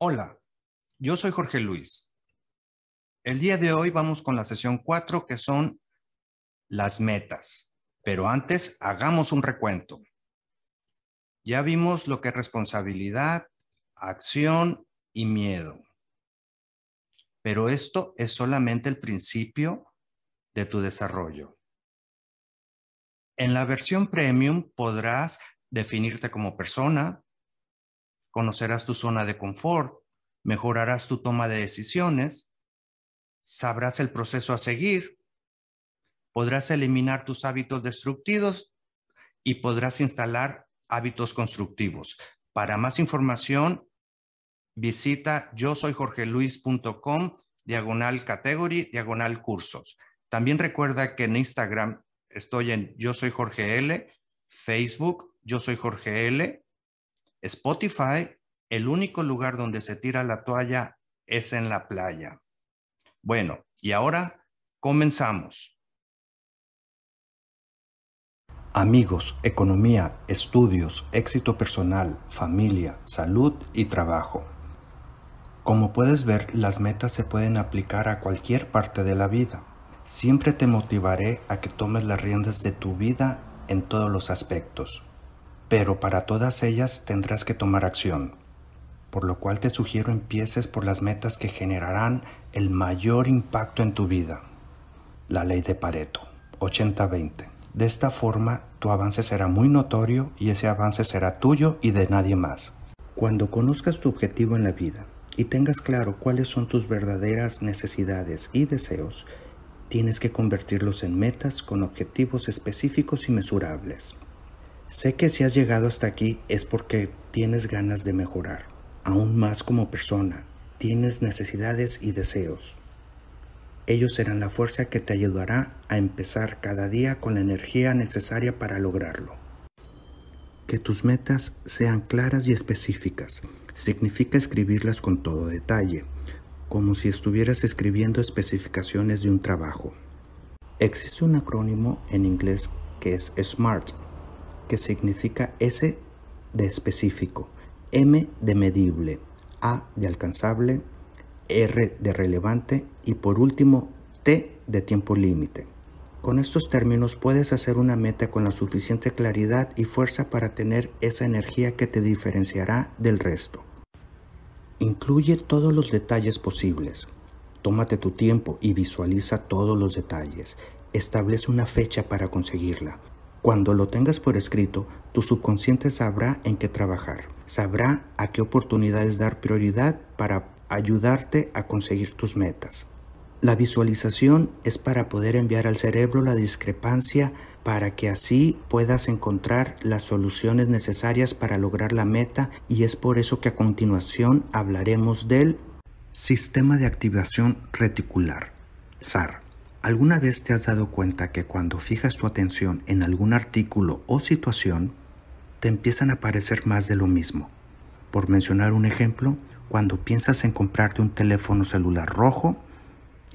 Hola, yo soy Jorge Luis. El día de hoy vamos con la sesión 4 que son las metas. Pero antes hagamos un recuento. Ya vimos lo que es responsabilidad, acción y miedo. Pero esto es solamente el principio de tu desarrollo. En la versión premium podrás definirte como persona, conocerás tu zona de confort, mejorarás tu toma de decisiones, sabrás el proceso a seguir, podrás eliminar tus hábitos destructivos y podrás instalar hábitos constructivos. Para más información, visita yo soy jorgeluis.com, diagonal category, diagonal cursos. También recuerda que en Instagram estoy en yo soy Jorge L, Facebook, yo soy Jorge L, Spotify, el único lugar donde se tira la toalla es en la playa. Bueno, y ahora comenzamos. Amigos, economía, estudios, éxito personal, familia, salud y trabajo. Como puedes ver, las metas se pueden aplicar a cualquier parte de la vida. Siempre te motivaré a que tomes las riendas de tu vida en todos los aspectos pero para todas ellas tendrás que tomar acción, por lo cual te sugiero empieces por las metas que generarán el mayor impacto en tu vida. La ley de Pareto, 80-20. De esta forma, tu avance será muy notorio y ese avance será tuyo y de nadie más. Cuando conozcas tu objetivo en la vida y tengas claro cuáles son tus verdaderas necesidades y deseos, tienes que convertirlos en metas con objetivos específicos y mesurables. Sé que si has llegado hasta aquí es porque tienes ganas de mejorar, aún más como persona, tienes necesidades y deseos. Ellos serán la fuerza que te ayudará a empezar cada día con la energía necesaria para lograrlo. Que tus metas sean claras y específicas significa escribirlas con todo detalle, como si estuvieras escribiendo especificaciones de un trabajo. Existe un acrónimo en inglés que es SMART, que significa S de específico, M de medible, A de alcanzable, R de relevante y por último T de tiempo límite. Con estos términos puedes hacer una meta con la suficiente claridad y fuerza para tener esa energía que te diferenciará del resto. Incluye todos los detalles posibles. Tómate tu tiempo y visualiza todos los detalles. Establece una fecha para conseguirla. Cuando lo tengas por escrito, tu subconsciente sabrá en qué trabajar, sabrá a qué oportunidades dar prioridad para ayudarte a conseguir tus metas. La visualización es para poder enviar al cerebro la discrepancia para que así puedas encontrar las soluciones necesarias para lograr la meta y es por eso que a continuación hablaremos del sistema de activación reticular, SAR. ¿Alguna vez te has dado cuenta que cuando fijas tu atención en algún artículo o situación, te empiezan a aparecer más de lo mismo? Por mencionar un ejemplo, cuando piensas en comprarte un teléfono celular rojo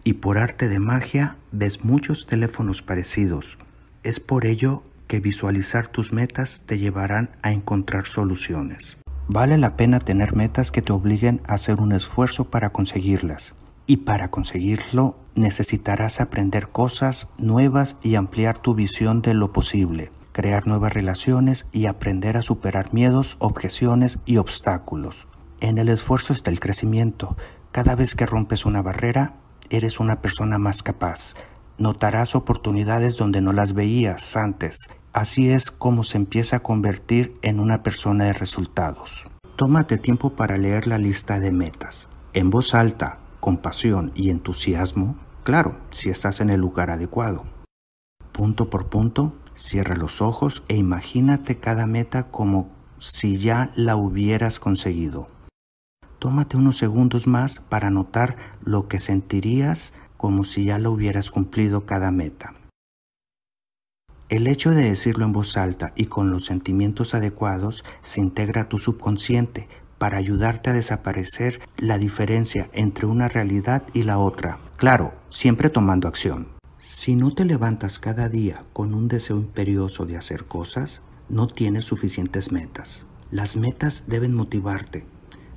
y por arte de magia ves muchos teléfonos parecidos. Es por ello que visualizar tus metas te llevarán a encontrar soluciones. Vale la pena tener metas que te obliguen a hacer un esfuerzo para conseguirlas. Y para conseguirlo necesitarás aprender cosas nuevas y ampliar tu visión de lo posible, crear nuevas relaciones y aprender a superar miedos, objeciones y obstáculos. En el esfuerzo está el crecimiento. Cada vez que rompes una barrera, eres una persona más capaz. Notarás oportunidades donde no las veías antes. Así es como se empieza a convertir en una persona de resultados. Tómate tiempo para leer la lista de metas. En voz alta, compasión y entusiasmo, claro, si estás en el lugar adecuado. Punto por punto, cierra los ojos e imagínate cada meta como si ya la hubieras conseguido. Tómate unos segundos más para notar lo que sentirías como si ya lo hubieras cumplido cada meta. El hecho de decirlo en voz alta y con los sentimientos adecuados se integra a tu subconsciente, para ayudarte a desaparecer la diferencia entre una realidad y la otra. Claro, siempre tomando acción. Si no te levantas cada día con un deseo imperioso de hacer cosas, no tienes suficientes metas. Las metas deben motivarte,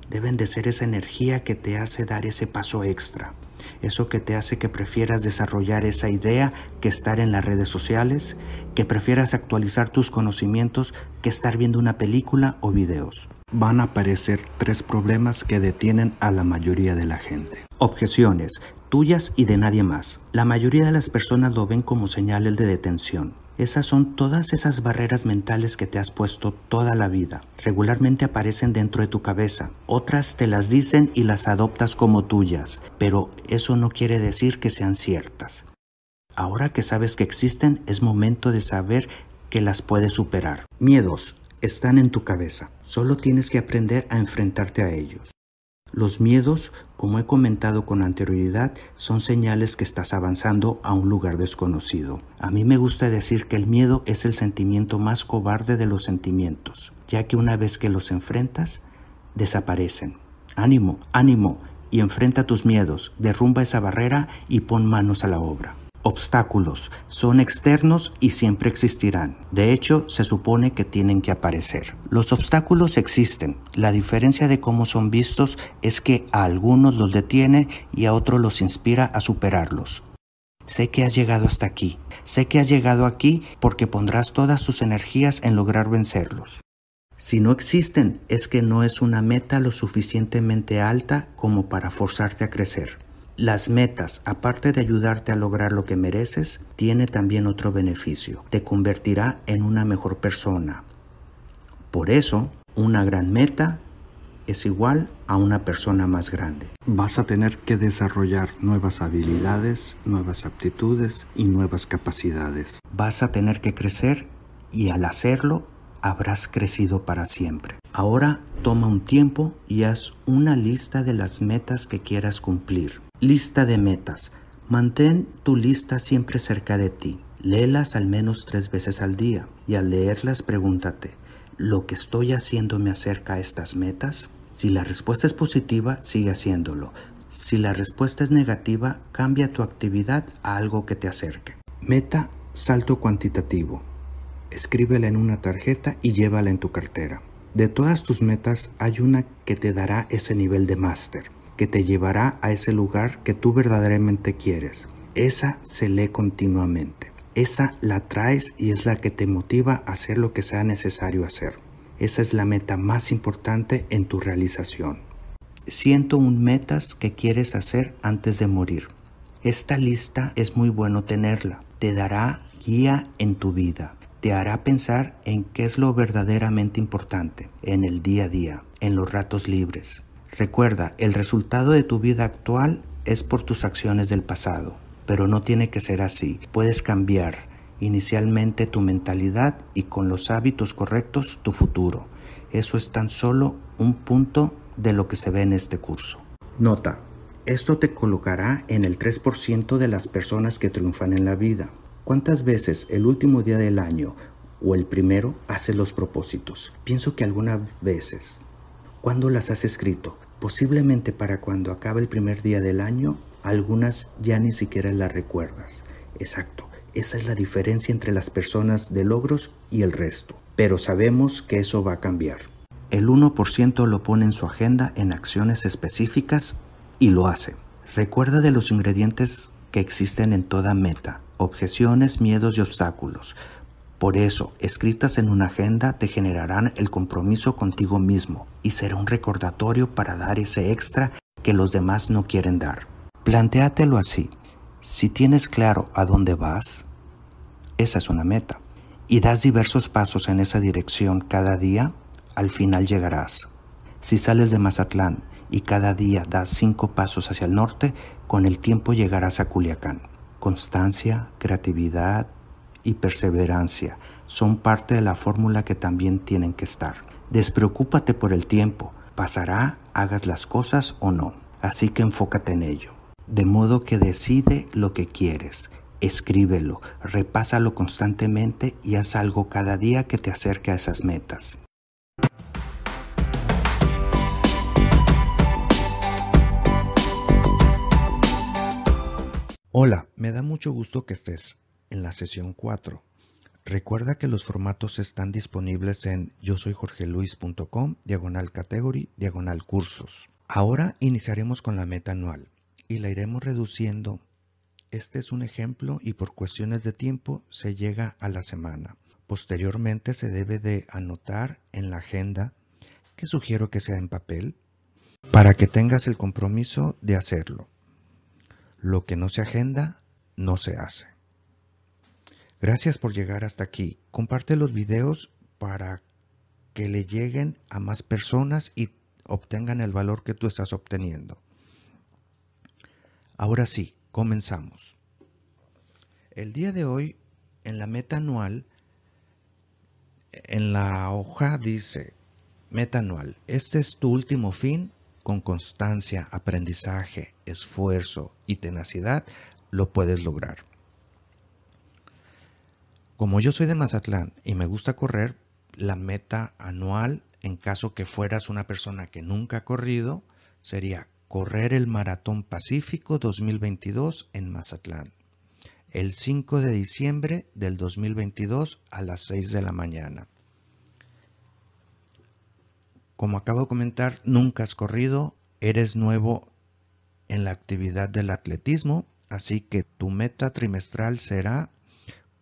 deben de ser esa energía que te hace dar ese paso extra, eso que te hace que prefieras desarrollar esa idea que estar en las redes sociales, que prefieras actualizar tus conocimientos que estar viendo una película o videos. Van a aparecer tres problemas que detienen a la mayoría de la gente. Objeciones, tuyas y de nadie más. La mayoría de las personas lo ven como señales de detención. Esas son todas esas barreras mentales que te has puesto toda la vida. Regularmente aparecen dentro de tu cabeza. Otras te las dicen y las adoptas como tuyas, pero eso no quiere decir que sean ciertas. Ahora que sabes que existen, es momento de saber que las puedes superar. Miedos están en tu cabeza. Solo tienes que aprender a enfrentarte a ellos. Los miedos, como he comentado con anterioridad, son señales que estás avanzando a un lugar desconocido. A mí me gusta decir que el miedo es el sentimiento más cobarde de los sentimientos, ya que una vez que los enfrentas, desaparecen. Ánimo, ánimo, y enfrenta tus miedos, derrumba esa barrera y pon manos a la obra obstáculos, son externos y siempre existirán. De hecho, se supone que tienen que aparecer. Los obstáculos existen. La diferencia de cómo son vistos es que a algunos los detiene y a otros los inspira a superarlos. Sé que has llegado hasta aquí. Sé que has llegado aquí porque pondrás todas tus energías en lograr vencerlos. Si no existen, es que no es una meta lo suficientemente alta como para forzarte a crecer. Las metas, aparte de ayudarte a lograr lo que mereces, tiene también otro beneficio. Te convertirá en una mejor persona. Por eso, una gran meta es igual a una persona más grande. Vas a tener que desarrollar nuevas habilidades, nuevas aptitudes y nuevas capacidades. Vas a tener que crecer y al hacerlo habrás crecido para siempre. Ahora toma un tiempo y haz una lista de las metas que quieras cumplir. Lista de metas. Mantén tu lista siempre cerca de ti. Léelas al menos tres veces al día y al leerlas pregúntate, ¿lo que estoy haciendo me acerca a estas metas? Si la respuesta es positiva, sigue haciéndolo. Si la respuesta es negativa, cambia tu actividad a algo que te acerque. Meta, salto cuantitativo. Escríbela en una tarjeta y llévala en tu cartera. De todas tus metas hay una que te dará ese nivel de máster que te llevará a ese lugar que tú verdaderamente quieres. Esa se lee continuamente. Esa la traes y es la que te motiva a hacer lo que sea necesario hacer. Esa es la meta más importante en tu realización. Siento un metas que quieres hacer antes de morir. Esta lista es muy bueno tenerla. Te dará guía en tu vida. Te hará pensar en qué es lo verdaderamente importante en el día a día, en los ratos libres, Recuerda, el resultado de tu vida actual es por tus acciones del pasado, pero no tiene que ser así. Puedes cambiar inicialmente tu mentalidad y con los hábitos correctos tu futuro. Eso es tan solo un punto de lo que se ve en este curso. Nota, esto te colocará en el 3% de las personas que triunfan en la vida. ¿Cuántas veces el último día del año o el primero hace los propósitos? Pienso que algunas veces. ¿Cuándo las has escrito? Posiblemente para cuando acabe el primer día del año, algunas ya ni siquiera las recuerdas. Exacto, esa es la diferencia entre las personas de logros y el resto. Pero sabemos que eso va a cambiar. El 1% lo pone en su agenda en acciones específicas y lo hace. Recuerda de los ingredientes que existen en toda meta, objeciones, miedos y obstáculos. Por eso, escritas en una agenda te generarán el compromiso contigo mismo y será un recordatorio para dar ese extra que los demás no quieren dar. Plantéatelo así. Si tienes claro a dónde vas, esa es una meta, y das diversos pasos en esa dirección cada día, al final llegarás. Si sales de Mazatlán y cada día das cinco pasos hacia el norte, con el tiempo llegarás a Culiacán. Constancia, creatividad, y perseverancia son parte de la fórmula que también tienen que estar. Despreocúpate por el tiempo, pasará, hagas las cosas o no, así que enfócate en ello. De modo que decide lo que quieres, escríbelo, repásalo constantemente y haz algo cada día que te acerque a esas metas. Hola, me da mucho gusto que estés en la sesión 4. Recuerda que los formatos están disponibles en yo soy jorgeluis.com, diagonal category, diagonal cursos. Ahora iniciaremos con la meta anual y la iremos reduciendo. Este es un ejemplo y por cuestiones de tiempo se llega a la semana. Posteriormente se debe de anotar en la agenda, que sugiero que sea en papel, para que tengas el compromiso de hacerlo. Lo que no se agenda, no se hace. Gracias por llegar hasta aquí. Comparte los videos para que le lleguen a más personas y obtengan el valor que tú estás obteniendo. Ahora sí, comenzamos. El día de hoy, en la meta anual, en la hoja dice, meta anual, este es tu último fin, con constancia, aprendizaje, esfuerzo y tenacidad, lo puedes lograr. Como yo soy de Mazatlán y me gusta correr, la meta anual, en caso que fueras una persona que nunca ha corrido, sería correr el Maratón Pacífico 2022 en Mazatlán, el 5 de diciembre del 2022 a las 6 de la mañana. Como acabo de comentar, nunca has corrido, eres nuevo en la actividad del atletismo, así que tu meta trimestral será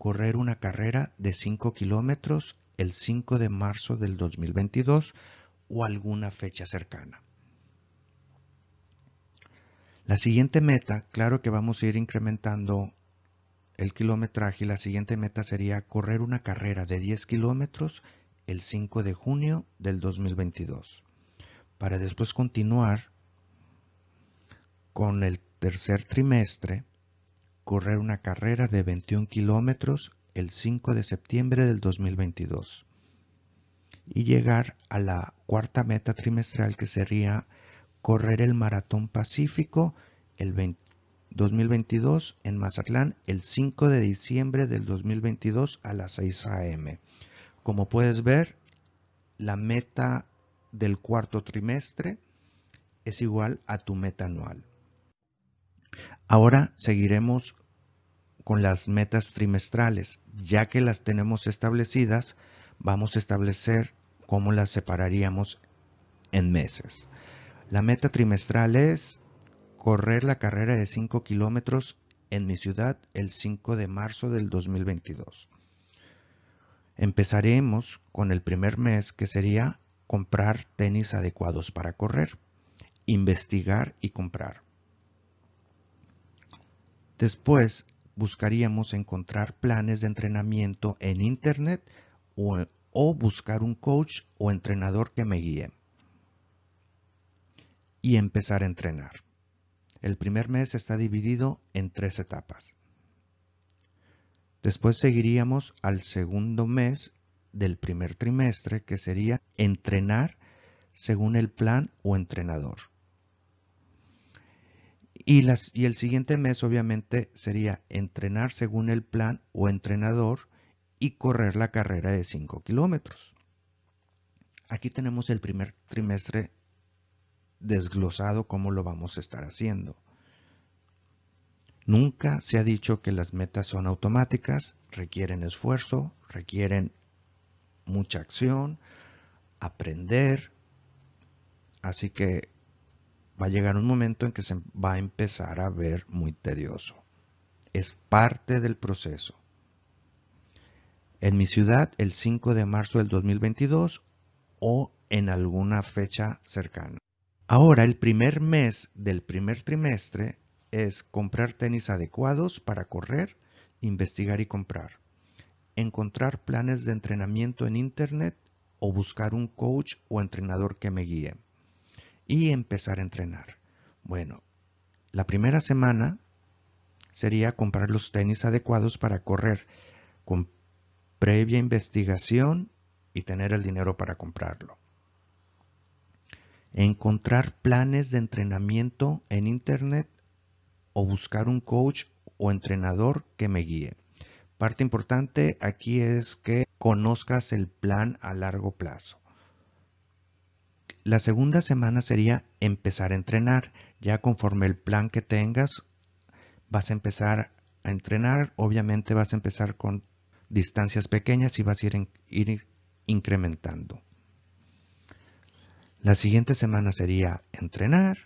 correr una carrera de 5 kilómetros el 5 de marzo del 2022 o alguna fecha cercana. La siguiente meta, claro que vamos a ir incrementando el kilometraje y la siguiente meta sería correr una carrera de 10 kilómetros el 5 de junio del 2022 para después continuar con el tercer trimestre correr una carrera de 21 kilómetros el 5 de septiembre del 2022 y llegar a la cuarta meta trimestral que sería correr el Maratón Pacífico el 2022 en Mazatlán el 5 de diciembre del 2022 a las 6 a.m. Como puedes ver, la meta del cuarto trimestre es igual a tu meta anual. Ahora seguiremos con las metas trimestrales. Ya que las tenemos establecidas, vamos a establecer cómo las separaríamos en meses. La meta trimestral es correr la carrera de 5 kilómetros en mi ciudad el 5 de marzo del 2022. Empezaremos con el primer mes que sería comprar tenis adecuados para correr, investigar y comprar. Después buscaríamos encontrar planes de entrenamiento en Internet o, buscar un coach o entrenador que me guíe. Y empezar a entrenar. El primer mes está dividido en tres etapas. Después seguiríamos al segundo mes del primer trimestre, que sería entrenar según el plan o entrenador. Y, las, y el siguiente mes obviamente sería entrenar según el plan o entrenador y correr la carrera de 5 kilómetros. Aquí tenemos el primer trimestre desglosado cómo lo vamos a estar haciendo. Nunca se ha dicho que las metas son automáticas, requieren esfuerzo, requieren mucha acción, aprender. Así que va a llegar un momento en que se va a empezar a ver muy tedioso. Es parte del proceso. En mi ciudad, el 5 de marzo del 2022 o en alguna fecha cercana. Ahora, el primer mes del primer trimestre es comprar tenis adecuados para correr, investigar y comprar. Encontrar planes de entrenamiento en Internet o buscar un coach o entrenador que me guíe y empezar a entrenar. Bueno, la primera semana sería comprar los tenis adecuados para correr con previa investigación y tener el dinero para comprarlo. Encontrar planes de entrenamiento en Internet o buscar un coach o entrenador que me guíe. Parte importante aquí es que conozcas el plan a largo plazo. La segunda semana sería empezar a entrenar. Ya conforme el plan que tengas, vas a empezar a entrenar. Obviamente vas a empezar con distancias pequeñas y vas a ir, ir incrementando. La siguiente semana sería entrenar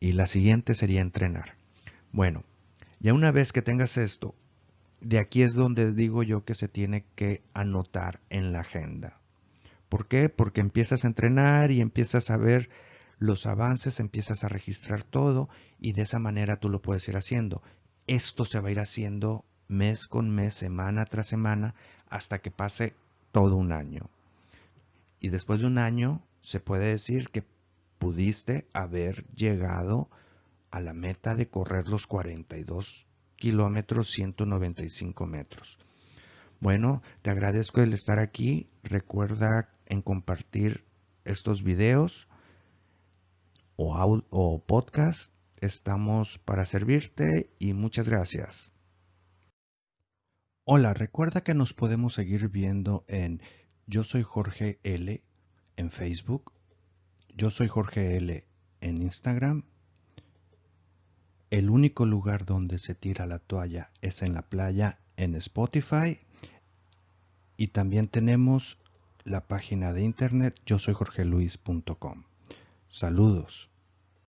y la siguiente sería entrenar. Bueno, ya una vez que tengas esto, de aquí es donde digo yo que se tiene que anotar en la agenda. ¿Por qué? Porque empiezas a entrenar y empiezas a ver los avances, empiezas a registrar todo y de esa manera tú lo puedes ir haciendo. Esto se va a ir haciendo mes con mes, semana tras semana, hasta que pase todo un año. Y después de un año se puede decir que pudiste haber llegado a la meta de correr los 42 kilómetros 195 metros. Bueno, te agradezco el estar aquí. Recuerda en compartir estos videos o, o podcast. Estamos para servirte y muchas gracias. Hola, recuerda que nos podemos seguir viendo en Yo soy Jorge L en Facebook. Yo soy Jorge L en Instagram. El único lugar donde se tira la toalla es en la playa en Spotify. Y también tenemos la página de internet yo soy jorgeluis.com. Saludos.